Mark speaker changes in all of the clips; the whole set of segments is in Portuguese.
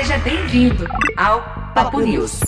Speaker 1: Seja bem-vindo ao Papo News.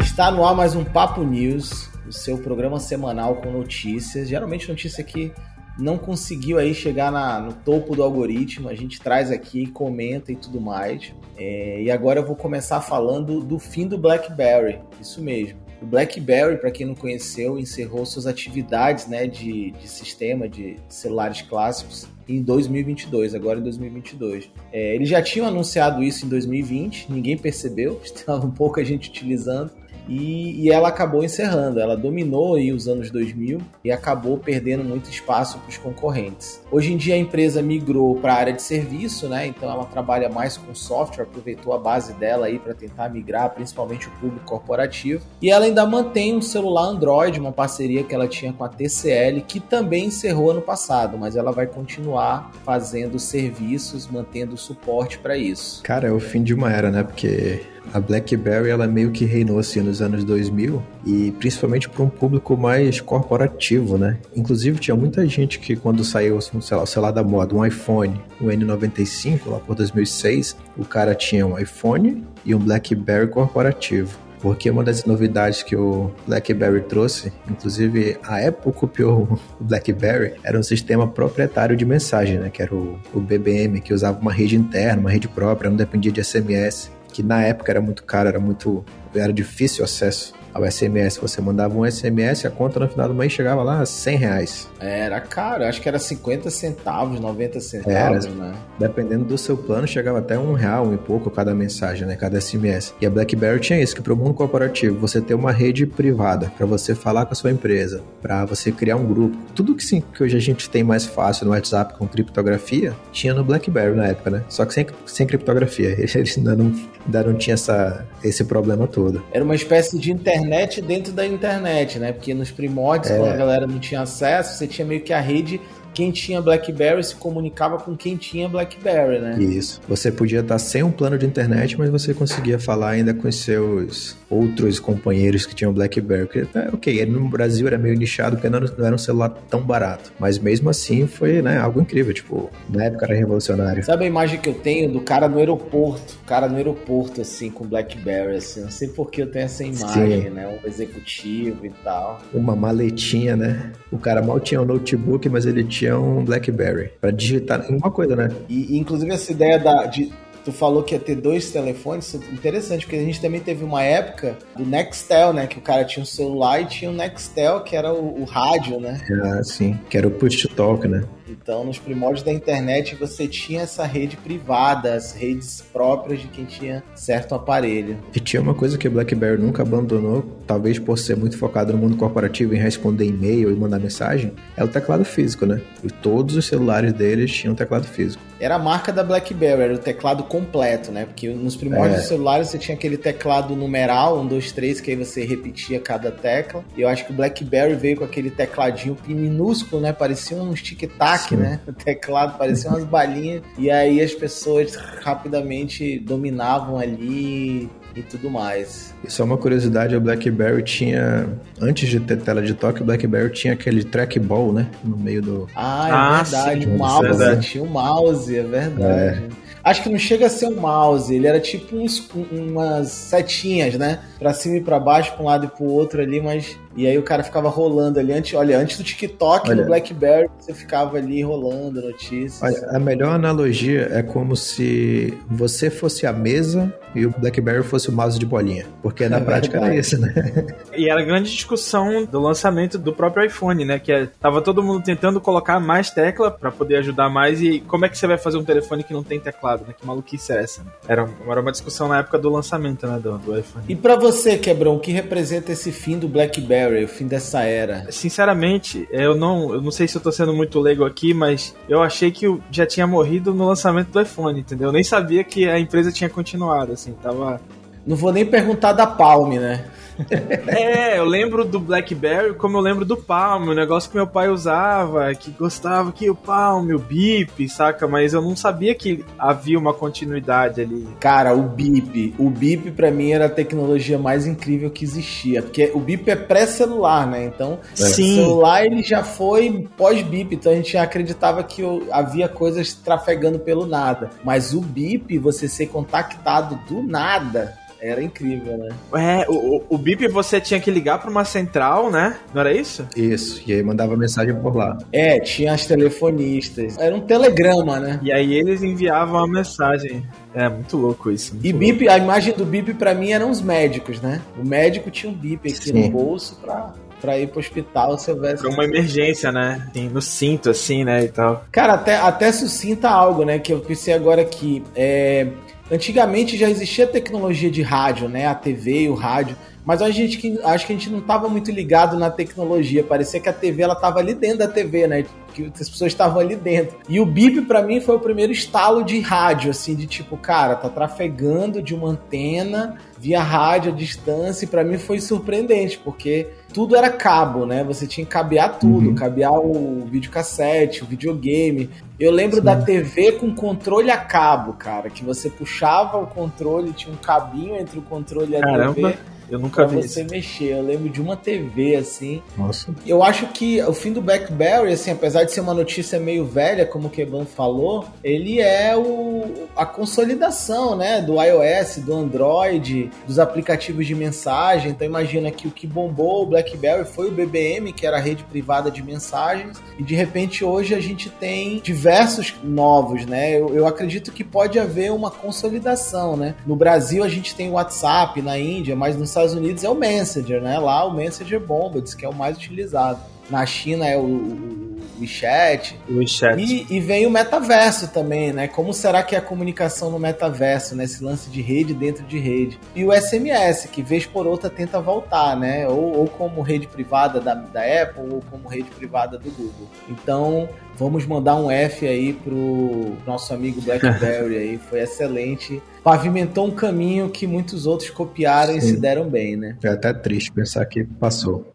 Speaker 2: Está no ar mais um Papo News, o seu programa semanal com notícias. Geralmente notícia que não conseguiu aí chegar na, no topo do algoritmo, a gente traz aqui, comenta e tudo mais. É, e agora eu vou começar falando do fim do BlackBerry, isso mesmo. O BlackBerry, para quem não conheceu, encerrou suas atividades né, de, de sistema de celulares clássicos em 2022, agora em 2022. É, eles já tinham anunciado isso em 2020, ninguém percebeu, estava um pouco a gente utilizando. E, e, ela acabou encerrando. Ela dominou aí os anos 2000 e acabou perdendo muito espaço para os concorrentes. Hoje em dia a empresa migrou para a área de serviço, né? Então ela trabalha mais com software, aproveitou a base dela aí para tentar migrar, principalmente o público corporativo. E ela ainda mantém um celular Android, uma parceria que ela tinha com a TCL, que também encerrou ano passado, mas ela vai continuar fazendo serviços, mantendo suporte para isso.
Speaker 3: Cara, é o fim de uma era, né? Porque a BlackBerry ela meio que reinou assim nos anos 2000 e principalmente para um público mais corporativo, né? Inclusive tinha muita gente que quando saiu, sei lá, o celular da moda, um iPhone, o N95 lá por 2006, o cara tinha um iPhone e um BlackBerry corporativo. Porque uma das novidades que o BlackBerry trouxe, inclusive a Apple copiou o BlackBerry, era um sistema proprietário de mensagem, né, que era o, o BBM, que usava uma rede interna, uma rede própria, não dependia de SMS que na época era muito caro, era muito era difícil o acesso ao SMS. Você mandava um SMS, a conta no final do mês chegava lá a 100 reais.
Speaker 2: Era caro, acho que era 50 centavos, 90 centavos, era, né?
Speaker 3: Dependendo do seu plano, chegava até um real, um e pouco cada mensagem, né? Cada SMS. E a BlackBerry tinha isso, que para o mundo corporativo, você ter uma rede privada para você falar com a sua empresa, para você criar um grupo. Tudo que, sim, que hoje a gente tem mais fácil no WhatsApp com criptografia, tinha no BlackBerry na época, né? Só que sem, sem criptografia. Eles ainda não, ainda não tinha essa, esse problema todo.
Speaker 2: Era uma espécie de internet internet dentro da internet, né? Porque nos primórdios, é. quando a galera não tinha acesso, você tinha meio que a rede quem tinha BlackBerry se comunicava com quem tinha BlackBerry, né?
Speaker 3: Isso. Você podia estar sem um plano de internet, mas você conseguia falar ainda com seus outros companheiros que tinham BlackBerry. Porque, é, ok, no Brasil era meio nichado porque não era um celular tão barato. Mas mesmo assim foi né, algo incrível. Tipo, na época era revolucionário.
Speaker 2: Sabe a imagem que eu tenho do cara no aeroporto? O cara no aeroporto, assim, com BlackBerry, assim. Não sei por que eu tenho essa imagem, Sim. né? Um executivo e tal.
Speaker 3: Uma maletinha, né? O cara mal tinha um notebook, mas ele tinha um BlackBerry para digitar uma coisa, né?
Speaker 2: E inclusive essa ideia da, de tu falou que ia ter dois telefones, interessante, porque a gente também teve uma época do Nextel, né? Que o cara tinha um celular e tinha o um Nextel, que era o, o rádio, né?
Speaker 3: Ah, sim, que era o push to talk, né?
Speaker 2: Então, nos primórdios da internet, você tinha essa rede privada, as redes próprias de quem tinha certo aparelho.
Speaker 3: E tinha uma coisa que o BlackBerry nunca abandonou, talvez por ser muito focado no mundo corporativo em responder e-mail e mandar mensagem, é o teclado físico, né? E todos os celulares deles tinham teclado físico.
Speaker 2: Era a marca da BlackBerry, era o teclado completo, né? Porque nos primórdios é. dos celulares você tinha aquele teclado numeral, um, dois, três, que aí você repetia cada tecla. E eu acho que o BlackBerry veio com aquele tecladinho minúsculo, né? Parecia um tic-tac né? O teclado parecia umas balinhas. E aí as pessoas rapidamente dominavam ali e tudo mais.
Speaker 3: E só uma curiosidade, o BlackBerry tinha, antes de ter tela de toque, o BlackBerry tinha aquele trackball, né? No meio do...
Speaker 2: Ah, é ah, verdade, sim, o mouse, é verdade. tinha o um mouse, é verdade. É. Acho que não chega a ser um mouse, ele era tipo uns, umas setinhas, né? Pra cima e pra baixo, pra um lado e pro outro ali, mas. E aí o cara ficava rolando ali. Antes, olha, antes do TikTok, olha. no Blackberry, você ficava ali rolando notícias.
Speaker 3: Olha, a melhor analogia é como se você fosse a mesa e o BlackBerry fosse o mouse de bolinha. Porque na é prática verdade. era isso, né?
Speaker 4: E era a grande discussão do lançamento do próprio iPhone, né? Que é, tava todo mundo tentando colocar mais tecla para poder ajudar mais. E como é que você vai fazer um telefone que não tem teclado, né? Que maluquice é essa? Né? Era, era uma discussão na época do lançamento, né? Do, do iPhone.
Speaker 2: E para você, Quebrão, o que representa esse fim do BlackBerry, o fim dessa era?
Speaker 4: Sinceramente, eu não, eu não sei se eu tô sendo muito leigo aqui, mas eu achei que já tinha morrido no lançamento do iPhone, entendeu? Eu nem sabia que a empresa tinha continuado, assim, tava
Speaker 2: não vou nem perguntar da Palme, né?
Speaker 4: é, eu lembro do BlackBerry como eu lembro do Palm, o negócio que meu pai usava, que gostava que o Palm, o Bip, saca? Mas eu não sabia que havia uma continuidade ali.
Speaker 2: Cara, o Bip, o Bip para mim era a tecnologia mais incrível que existia, porque o Bip é pré-celular, né? Então,
Speaker 4: é. Sim.
Speaker 2: o celular ele já foi pós-Bip, então a gente acreditava que havia coisas trafegando pelo nada. Mas o Bip, você ser contactado do nada, era incrível, né?
Speaker 4: É, o, o BIP você tinha que ligar para uma central, né? Não era isso?
Speaker 3: Isso, e aí mandava mensagem por lá.
Speaker 2: É, tinha as telefonistas. Era um telegrama, né?
Speaker 4: E aí eles enviavam a mensagem. É, muito louco isso. Muito
Speaker 2: e BIP, a imagem do BIP para mim eram os médicos, né? O médico tinha um BIP aqui Sim. no bolso pra pra ir pro hospital se houvesse.
Speaker 4: Pra uma emergência, né? Assim, no cinto, assim, né? E tal.
Speaker 2: Cara, até, até suscinta algo, né? Que eu pensei agora aqui. É, Antigamente já existia tecnologia de rádio, né? A TV e o rádio. Mas a gente acho que a gente não estava muito ligado na tecnologia. Parecia que a TV ela estava ali dentro da TV, né? Que as pessoas estavam ali dentro. E o BIP para mim foi o primeiro estalo de rádio, assim, de tipo, cara, tá trafegando de uma antena via rádio à distância. E para mim foi surpreendente, porque tudo era cabo, né? Você tinha que cabear tudo, uhum. cabear o videocassete, o videogame. Eu lembro Sim. da TV com controle a cabo, cara, que você puxava o controle, tinha um cabinho entre o controle e a
Speaker 4: Caramba.
Speaker 2: TV.
Speaker 4: Eu nunca vi
Speaker 2: você isso. mexer. Eu lembro de uma TV assim.
Speaker 3: Nossa.
Speaker 2: Eu acho que o fim do BlackBerry, assim, apesar de ser uma notícia meio velha, como o Keban falou, ele é o, a consolidação, né, do iOS, do Android, dos aplicativos de mensagem. Então imagina que o que bombou o BlackBerry foi o BBM, que era a rede privada de mensagens, e de repente hoje a gente tem diversos novos, né? Eu, eu acredito que pode haver uma consolidação, né? No Brasil a gente tem o WhatsApp, na Índia, mas nos Estados Unidos é o Messenger, né? Lá o Messenger bomba, diz que é o mais utilizado. Na China é o, o, o WeChat.
Speaker 4: O WeChat.
Speaker 2: E, e, vem o metaverso também, né? Como será que é a comunicação no metaverso, né? Esse lance de rede dentro de rede. E o SMS, que vez por outra tenta voltar, né? Ou, ou como rede privada da, da Apple, ou como rede privada do Google. Então, vamos mandar um F aí pro nosso amigo BlackBerry aí. Foi excelente pavimentou um caminho que muitos outros copiaram Sim. e se deram bem, né?
Speaker 3: É até triste pensar que passou.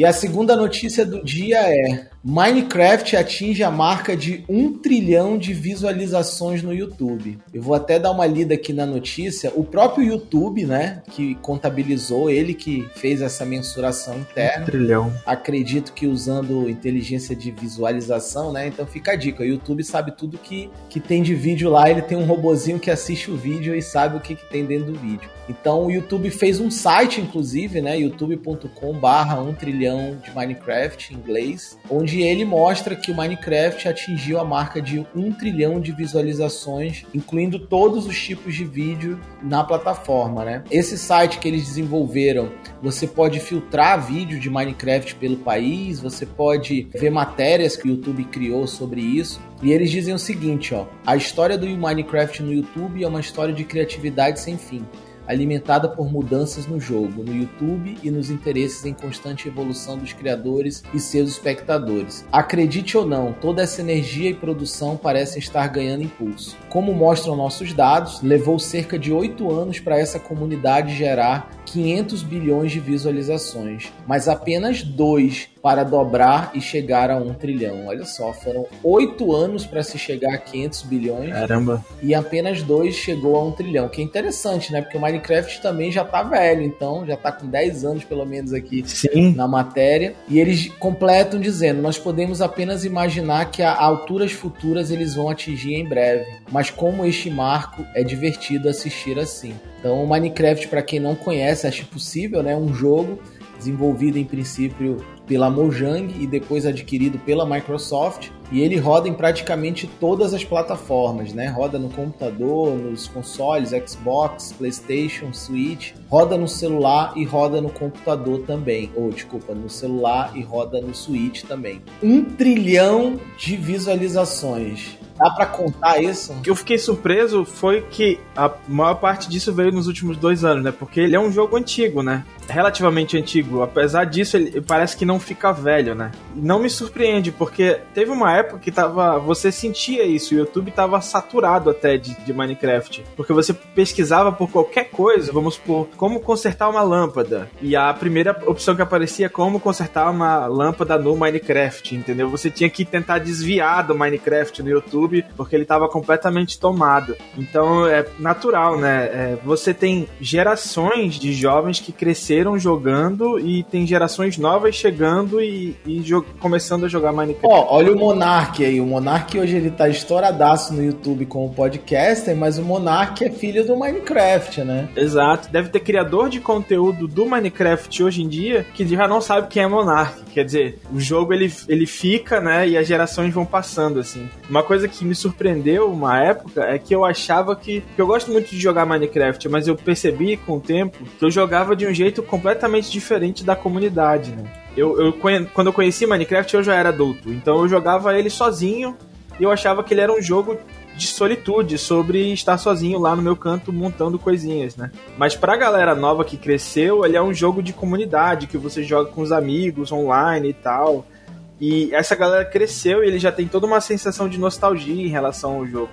Speaker 2: E a segunda notícia do dia é: Minecraft atinge a marca de um trilhão de visualizações no YouTube. Eu vou até dar uma lida aqui na notícia. O próprio YouTube, né, que contabilizou, ele que fez essa mensuração interna.
Speaker 4: Um trilhão.
Speaker 2: Acredito que usando inteligência de visualização, né? Então fica a dica: o YouTube sabe tudo que, que tem de vídeo lá. Ele tem um robozinho que assiste o vídeo e sabe o que, que tem dentro do vídeo. Então o YouTube fez um site, inclusive, né? youtube.com/barra um trilhão de Minecraft em inglês, onde ele mostra que o Minecraft atingiu a marca de um trilhão de visualizações, incluindo todos os tipos de vídeo na plataforma, né? Esse site que eles desenvolveram, você pode filtrar vídeo de Minecraft pelo país, você pode ver matérias que o YouTube criou sobre isso. E eles dizem o seguinte, ó: a história do Minecraft no YouTube é uma história de criatividade sem fim alimentada por mudanças no jogo, no YouTube e nos interesses em constante evolução dos criadores e seus espectadores. Acredite ou não, toda essa energia e produção parecem estar ganhando impulso. Como mostram nossos dados, levou cerca de oito anos para essa comunidade gerar 500 bilhões de visualizações, mas apenas dois para dobrar e chegar a um trilhão. Olha só, foram oito anos para se chegar a 500 bilhões.
Speaker 4: Caramba!
Speaker 2: E apenas dois chegou a um trilhão, que é interessante, né? Porque o Minecraft também já tá velho, então já tá com 10 anos pelo menos aqui
Speaker 4: Sim.
Speaker 2: na matéria. E eles completam dizendo: nós podemos apenas imaginar que a alturas futuras eles vão atingir em breve, mas como este marco é divertido assistir assim. Então, o Minecraft, para quem não conhece, acho possível, né? Um jogo desenvolvido em princípio pela Mojang e depois adquirido pela Microsoft. E ele roda em praticamente todas as plataformas, né? Roda no computador, nos consoles, Xbox, PlayStation, Switch, roda no celular e roda no computador também. Ou, desculpa, no celular e roda no Switch também. Um trilhão de visualizações. Dá para contar isso?
Speaker 4: O que eu fiquei surpreso foi que a maior parte disso veio nos últimos dois anos, né? Porque ele é um jogo antigo, né? relativamente antigo. Apesar disso, ele parece que não fica velho, né? Não me surpreende, porque teve uma época que tava. Você sentia isso, o YouTube tava saturado até de, de Minecraft. Porque você pesquisava por qualquer coisa, vamos por como consertar uma lâmpada. E a primeira opção que aparecia como consertar uma lâmpada no Minecraft, entendeu? Você tinha que tentar desviar do Minecraft no YouTube, porque ele tava completamente tomado. Então é natural, né? É, você tem gerações de jovens que cresceram jogando e tem gerações novas chegando e, e começando a jogar Minecraft.
Speaker 2: Ó, olha o Monark aí. O Monark hoje ele tá estouradaço no YouTube como podcaster, mas o Monark é filho do Minecraft, né?
Speaker 4: Exato. Deve ter criador de conteúdo do Minecraft hoje em dia que já não sabe quem é Monark. Quer dizer, o jogo ele, ele fica, né? E as gerações vão passando, assim. Uma coisa que me surpreendeu uma época é que eu achava que. que eu gosto muito de jogar Minecraft, mas eu percebi com o tempo que eu jogava de um jeito completamente diferente da comunidade, né? Eu, eu, quando eu conheci Minecraft, eu já era adulto. Então eu jogava ele sozinho e eu achava que ele era um jogo de solitude, sobre estar sozinho lá no meu canto montando coisinhas, né? Mas pra galera nova que cresceu, ele é um jogo de comunidade, que você joga com os amigos online e tal. E essa galera cresceu e ele já tem toda uma sensação de nostalgia em relação ao jogo.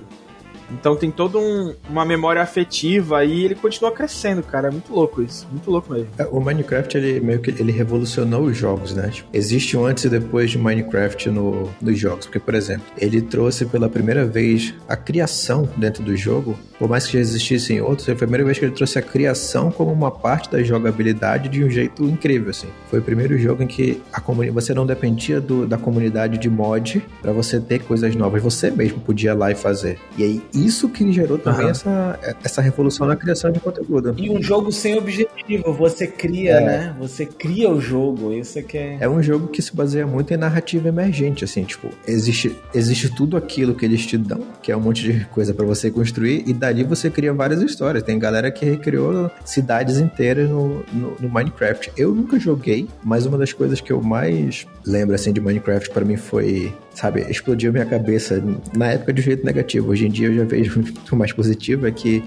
Speaker 4: Então tem toda um, uma memória afetiva e ele continua crescendo, cara. É muito louco isso. Muito louco mesmo.
Speaker 3: É, o Minecraft, ele meio que ele revolucionou os jogos, né? Tipo, existe um antes e depois de Minecraft no, nos jogos. Porque, por exemplo, ele trouxe pela primeira vez a criação dentro do jogo. Por mais que já existissem outros, foi a primeira vez que ele trouxe a criação como uma parte da jogabilidade de um jeito incrível, assim. Foi o primeiro jogo em que a você não dependia do, da comunidade de mod para você ter coisas novas. Você mesmo podia ir lá e fazer. E aí isso que gerou também uhum. essa, essa revolução na criação de conteúdo.
Speaker 2: E um jogo sem objetivo, você cria, é. né? Você cria o jogo, isso é que é...
Speaker 3: É um jogo que se baseia muito em narrativa emergente, assim, tipo, existe, existe tudo aquilo que eles te dão, que é um monte de coisa para você construir, e dali você cria várias histórias. Tem galera que recriou cidades inteiras no, no, no Minecraft. Eu nunca joguei, mas uma das coisas que eu mais lembro, assim, de Minecraft para mim foi sabe, explodiu minha cabeça na época de jeito negativo. Hoje em dia eu já vejo muito mais positivo, é que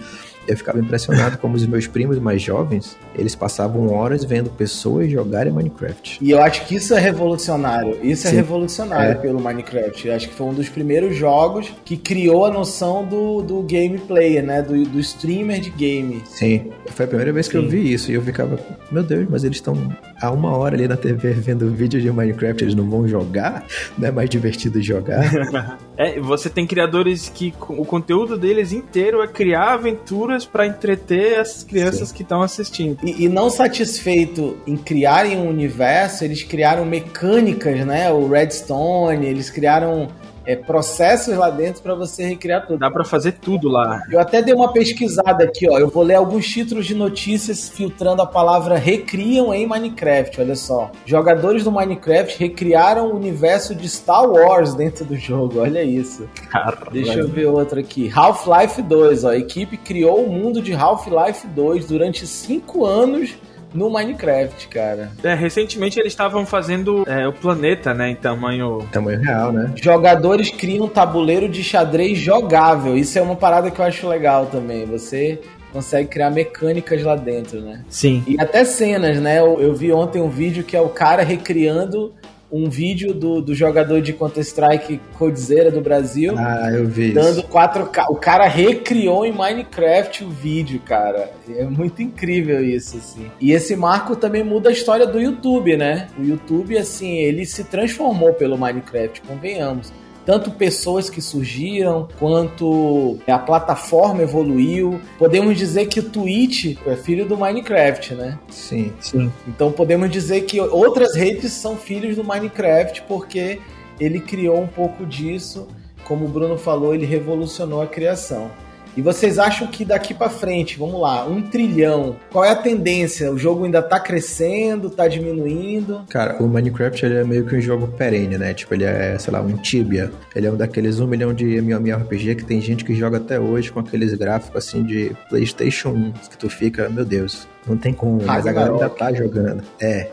Speaker 3: eu ficava impressionado como os meus primos mais jovens, eles passavam horas vendo pessoas jogarem Minecraft.
Speaker 2: E eu acho que isso é revolucionário. Isso é Sim. é revolucionário é. pelo Minecraft. Eu acho que foi um dos primeiros jogos que criou a noção do, do gameplay, né? Do, do streamer de game.
Speaker 3: Sim. Foi a primeira vez que Sim. eu vi isso e eu ficava, meu Deus, mas eles estão há uma hora ali na TV vendo vídeo de Minecraft, eles não vão jogar? Não é mais divertido jogar?
Speaker 4: é, você tem criadores que o conteúdo deles inteiro é criar para entreter as crianças Sim. que estão assistindo.
Speaker 2: E, e, não satisfeito em criarem um universo, eles criaram mecânicas, né? O Redstone, eles criaram é, processos lá dentro para você recriar tudo.
Speaker 4: Dá para fazer tudo lá.
Speaker 2: Eu até dei uma pesquisada aqui, ó. Eu vou ler alguns títulos de notícias filtrando a palavra recriam em Minecraft. Olha só. Jogadores do Minecraft recriaram o universo de Star Wars dentro do jogo. Olha isso. Caramba. Deixa eu ver outro aqui. Half-Life 2, ó. A equipe criou o mundo de Half-Life 2 durante cinco anos no Minecraft, cara.
Speaker 4: É, recentemente eles estavam fazendo é, o planeta, né, em tamanho...
Speaker 3: Tamanho real, né?
Speaker 2: Jogadores criam um tabuleiro de xadrez jogável. Isso é uma parada que eu acho legal também. Você consegue criar mecânicas lá dentro, né?
Speaker 4: Sim.
Speaker 2: E até cenas, né? Eu, eu vi ontem um vídeo que é o cara recriando um vídeo do, do jogador de Counter-Strike Codezera do Brasil.
Speaker 3: Ah, eu vi.
Speaker 2: Dando 4K. O cara recriou em Minecraft o vídeo, cara. É muito incrível isso, assim. E esse marco também muda a história do YouTube, né? O YouTube, assim, ele se transformou pelo Minecraft, convenhamos tanto pessoas que surgiram, quanto a plataforma evoluiu. Podemos dizer que o Twitch é filho do Minecraft, né?
Speaker 3: Sim, sim.
Speaker 2: Então podemos dizer que outras redes são filhos do Minecraft porque ele criou um pouco disso. Como o Bruno falou, ele revolucionou a criação. E vocês acham que daqui para frente, vamos lá, um trilhão, qual é a tendência? O jogo ainda tá crescendo, tá diminuindo?
Speaker 3: Cara, o Minecraft ele é meio que um jogo perene, né? Tipo, ele é, sei lá, um Tibia. Ele é um daqueles um milhão de MMORPG que tem gente que joga até hoje com aqueles gráficos assim de PlayStation 1, que tu fica, meu Deus, não tem como, mas a galera ainda tá jogando. É,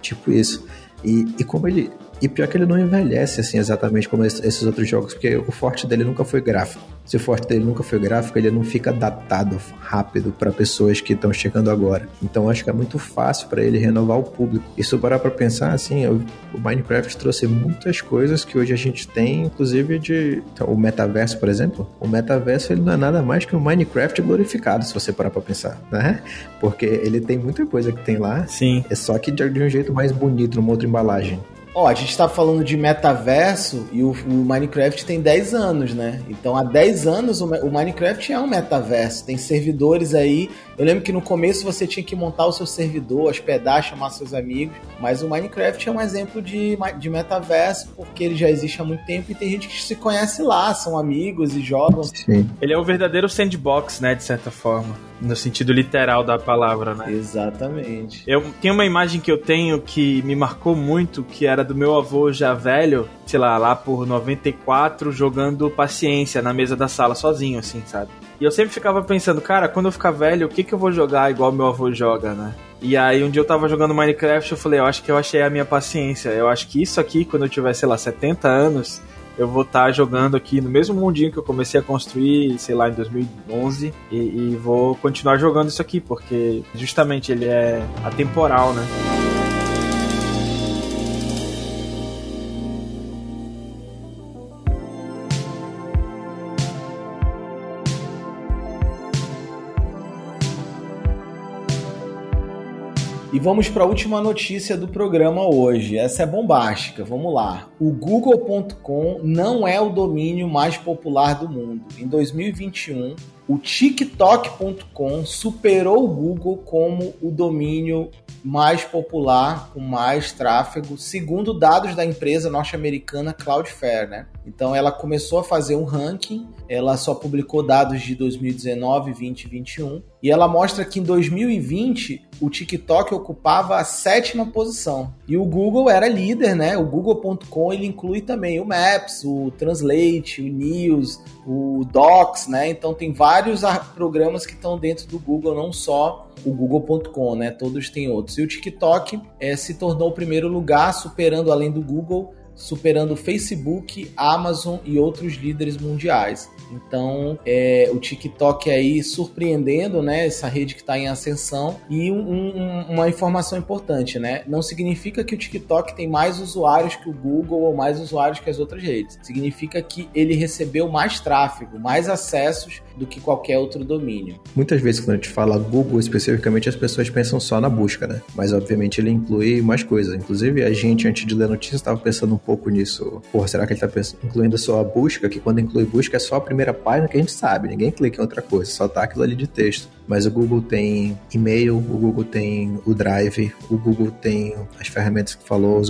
Speaker 3: tipo isso. E, e como ele E pior que ele não envelhece assim exatamente como esses outros jogos, porque o forte dele nunca foi gráfico. Se o forte dele nunca foi gráfico, ele não fica datado rápido para pessoas que estão chegando agora. Então acho que é muito fácil para ele renovar o público. E se eu parar para pensar, assim, o Minecraft trouxe muitas coisas que hoje a gente tem, inclusive de então, o metaverso, por exemplo. O metaverso ele não é nada mais que um Minecraft glorificado, se você parar para pensar, né? Porque ele tem muita coisa que tem lá.
Speaker 4: Sim.
Speaker 3: É só que de um jeito mais bonito, numa outra embalagem.
Speaker 2: Ó, a gente tá falando de metaverso e o, o, Minecraft tem 10 anos, né? Então há 10 anos o, o, Minecraft é um metaverso. Tem servidores aí. Eu lembro que no começo você tinha que montar o seu servidor, hospedar, chamar seus amigos. Mas o Minecraft é um exemplo de, de metaverso porque ele já existe há muito tempo e tem gente que se conhece lá, são amigos e jogam.
Speaker 4: Sim. Ele é o verdadeiro sandbox, né? De certa forma. No sentido literal da palavra, né?
Speaker 2: Exatamente.
Speaker 4: Eu tenho uma imagem que eu tenho que me marcou muito, que era do meu avô já velho, sei lá, lá por 94, jogando paciência na mesa da sala sozinho, assim, sabe? E eu sempre ficava pensando, cara, quando eu ficar velho, o que, que eu vou jogar igual meu avô joga, né? E aí um dia eu tava jogando Minecraft, eu falei, eu acho que eu achei a minha paciência. Eu acho que isso aqui, quando eu tiver, sei lá, 70 anos, eu vou estar tá jogando aqui no mesmo mundinho que eu comecei a construir, sei lá, em 2011, e, e vou continuar jogando isso aqui, porque justamente ele é atemporal, né?
Speaker 2: E vamos para a última notícia do programa hoje. Essa é bombástica. Vamos lá. O Google.com não é o domínio mais popular do mundo. Em 2021, o TikTok.com superou o Google como o domínio mais popular, com mais tráfego, segundo dados da empresa norte-americana Cloudflare, né? Então ela começou a fazer um ranking, ela só publicou dados de 2019, 20 e 21, e ela mostra que em 2020 o TikTok ocupava a sétima posição. E o Google era líder, né? O Google.com ele inclui também o Maps, o Translate, o News, o Docs, né? Então tem vários programas que estão dentro do Google, não só o Google.com, né? Todos têm outros. E o TikTok é, se tornou o primeiro lugar, superando além do Google superando Facebook, Amazon e outros líderes mundiais. Então, é, o TikTok aí surpreendendo, né? Essa rede que está em ascensão. E um, um, uma informação importante, né? Não significa que o TikTok tem mais usuários que o Google ou mais usuários que as outras redes. Significa que ele recebeu mais tráfego, mais acessos do que qualquer outro domínio.
Speaker 3: Muitas vezes, quando a gente fala Google especificamente, as pessoas pensam só na busca, né? Mas, obviamente, ele inclui mais coisas. Inclusive, a gente, antes de ler a notícia, estava pensando um pouco nisso. Porra, será que ele está incluindo só a busca? Que quando inclui busca é só a primeira página que a gente sabe, ninguém clica em outra coisa, só tá aquilo ali de texto. Mas o Google tem e-mail, o Google tem o Drive, o Google tem as ferramentas que falou,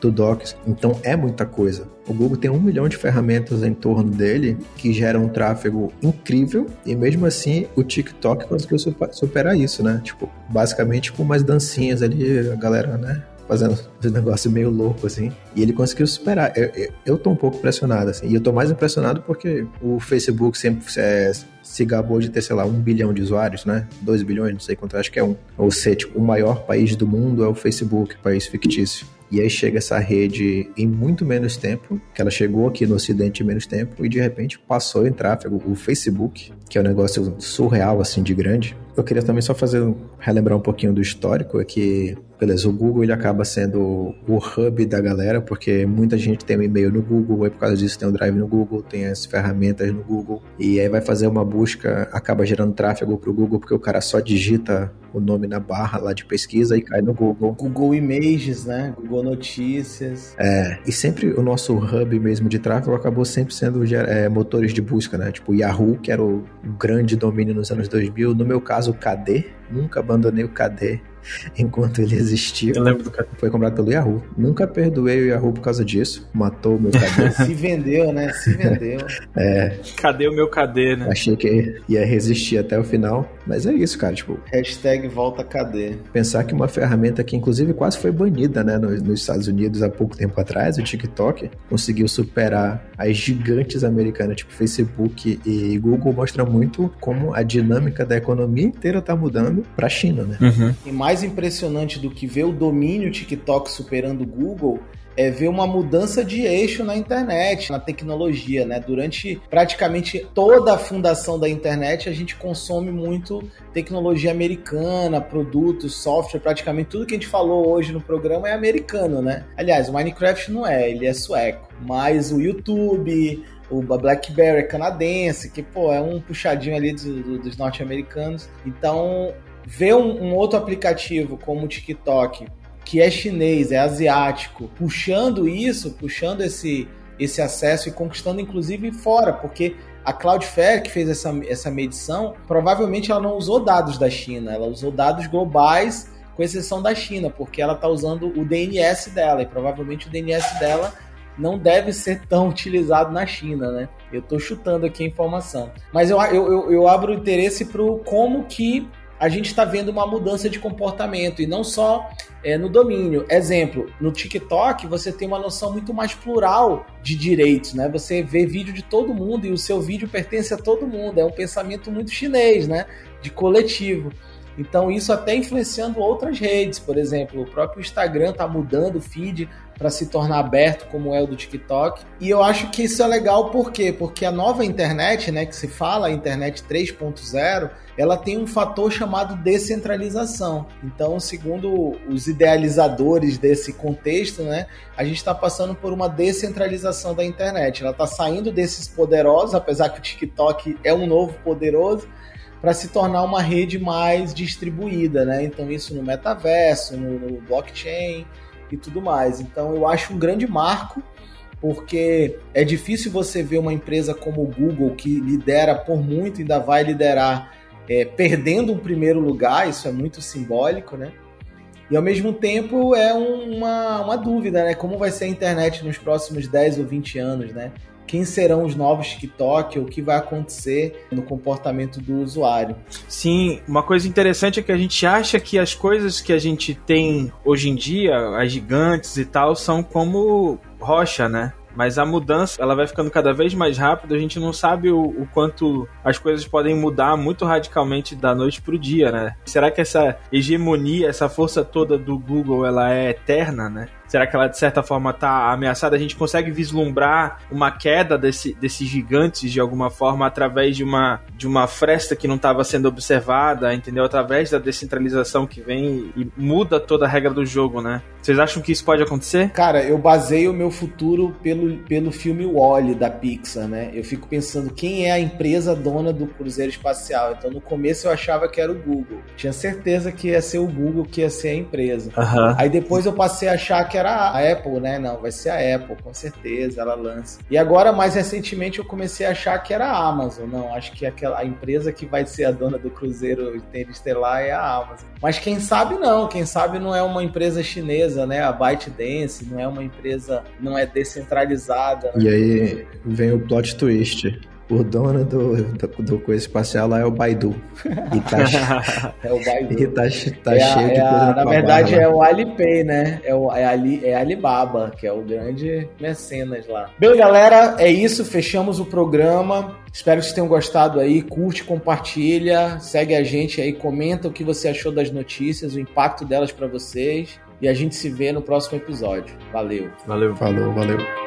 Speaker 3: do Docs. Então é muita coisa. O Google tem um milhão de ferramentas em torno dele que geram um tráfego incrível e mesmo assim o TikTok conseguiu superar isso, né? Tipo, basicamente com umas dancinhas ali, a galera, né? Fazendo um negócio meio louco, assim. E ele conseguiu superar. Eu, eu, eu tô um pouco impressionado, assim. E eu tô mais impressionado porque o Facebook sempre é, se gabou de ter, sei lá, um bilhão de usuários, né? Dois bilhões, não sei quanto, acho que é um. Ou seja, tipo, o maior país do mundo é o Facebook, país fictício. E aí chega essa rede em muito menos tempo, que ela chegou aqui no Ocidente em menos tempo, e de repente passou em tráfego o Facebook, que é um negócio surreal, assim, de grande. Eu queria também só fazer, relembrar um pouquinho do histórico, é que beleza, o Google ele acaba sendo o hub da galera, porque muita gente tem um e-mail no Google, e por causa disso tem o um Drive no Google, tem as ferramentas no Google, e aí vai fazer uma busca, acaba gerando tráfego para o Google, porque o cara só digita o nome na barra lá de pesquisa e cai no Google.
Speaker 2: Google Images, né? Google Notícias.
Speaker 3: É, e sempre o nosso hub mesmo de tráfego acabou sempre sendo é, motores de busca, né? Tipo Yahoo, que era o grande domínio nos anos 2000. No meu caso, o KD. Nunca abandonei o KD enquanto ele existiu.
Speaker 4: Eu lembro do KD.
Speaker 3: Foi comprado pelo Yahoo. Nunca perdoei o Yahoo por causa disso. Matou o meu KD.
Speaker 2: Se vendeu, né? Se vendeu.
Speaker 3: É.
Speaker 4: Cadê o meu KD, né?
Speaker 3: Achei que ia resistir até o final. Mas é isso, cara. Tipo.
Speaker 2: Hashtag volta KD.
Speaker 3: Pensar que uma ferramenta que, inclusive, quase foi banida, né? Nos, nos Estados Unidos há pouco tempo atrás, o TikTok, conseguiu superar as gigantes americanas, tipo Facebook e Google, mostra muito como a dinâmica da economia inteira tá mudando pra China, né?
Speaker 2: Uhum. E mais impressionante do que ver o domínio TikTok superando o Google é ver uma mudança de eixo na internet, na tecnologia, né? Durante praticamente toda a fundação da internet, a gente consome muito tecnologia americana, produtos, software, praticamente tudo que a gente falou hoje no programa é americano, né? Aliás, o Minecraft não é, ele é sueco, mas o YouTube, o BlackBerry é canadense, que, pô, é um puxadinho ali do, do, dos norte-americanos. Então, ver um, um, outro aplicativo como o TikTok, que é chinês, é asiático, puxando isso, puxando esse, esse acesso e conquistando inclusive fora, porque a Cloudflare, que fez essa, essa medição, provavelmente ela não usou dados da China, ela usou dados globais, com exceção da China, porque ela está usando o DNS dela, e provavelmente o DNS dela não deve ser tão utilizado na China, né? Eu estou chutando aqui a informação. Mas eu, eu, eu abro interesse para como que a gente está vendo uma mudança de comportamento e não só é, no domínio. Exemplo, no TikTok você tem uma noção muito mais plural de direitos, né? Você vê vídeo de todo mundo e o seu vídeo pertence a todo mundo. É um pensamento muito chinês, né? De coletivo. Então isso até influenciando outras redes, por exemplo, o próprio Instagram está mudando o feed para se tornar aberto como é o do TikTok. E eu acho que isso é legal por quê? Porque a nova internet, né, que se fala, a internet 3.0, ela tem um fator chamado descentralização. Então, segundo os idealizadores desse contexto, né, a gente está passando por uma descentralização da internet. Ela está saindo desses poderosos, apesar que o TikTok é um novo poderoso, para se tornar uma rede mais distribuída, né? Então, isso no metaverso, no, no blockchain e tudo mais. Então, eu acho um grande marco porque é difícil você ver uma empresa como o Google, que lidera por muito, ainda vai liderar é, perdendo um primeiro lugar, isso é muito simbólico, né? E ao mesmo tempo é uma, uma dúvida, né? Como vai ser a internet nos próximos 10 ou 20 anos, né? Quem serão os novos TikTok, o que vai acontecer no comportamento do usuário.
Speaker 4: Sim, uma coisa interessante é que a gente acha que as coisas que a gente tem hoje em dia, as gigantes e tal, são como rocha, né? Mas a mudança, ela vai ficando cada vez mais rápida, a gente não sabe o, o quanto as coisas podem mudar muito radicalmente da noite pro dia, né? Será que essa hegemonia, essa força toda do Google, ela é eterna, né? Será que ela, de certa forma, está ameaçada? A gente consegue vislumbrar uma queda desse, desses gigantes, de alguma forma, através de uma, de uma fresta que não estava sendo observada, entendeu? Através da descentralização que vem e muda toda a regra do jogo, né? Vocês acham que isso pode acontecer?
Speaker 2: Cara, eu baseio o meu futuro pelo, pelo filme Wally da Pixar, né? Eu fico pensando quem é a empresa dona do Cruzeiro Espacial. Então, no começo eu achava que era o Google. Tinha certeza que ia ser o Google que ia ser a empresa.
Speaker 4: Uhum.
Speaker 2: Aí depois eu passei a achar que era a Apple, né? Não, vai ser a Apple, com certeza, ela lança. E agora, mais recentemente, eu comecei a achar que era a Amazon. Não, acho que aquela, a empresa que vai ser a dona do Cruzeiro Interestelar é a Amazon. Mas quem sabe não, quem sabe não é uma empresa chinesa, né? A ByteDance não é uma empresa, não é descentralizada.
Speaker 3: E aí vem o plot twist o dono do, do, do coisa espacial lá é o Baidu.
Speaker 2: E tá, é o Baidu.
Speaker 3: E tá, tá é cheio a, de
Speaker 2: é
Speaker 3: coisa
Speaker 2: a, Na verdade, é o Alipay, né? É, o, é, Ali, é Alibaba, que é o grande mecenas lá. Bem, galera, é isso. Fechamos o programa. Espero que vocês tenham gostado aí. Curte, compartilha, segue a gente aí, comenta o que você achou das notícias, o impacto delas para vocês. E a gente se vê no próximo episódio. Valeu.
Speaker 4: Valeu.
Speaker 3: Falou, valeu.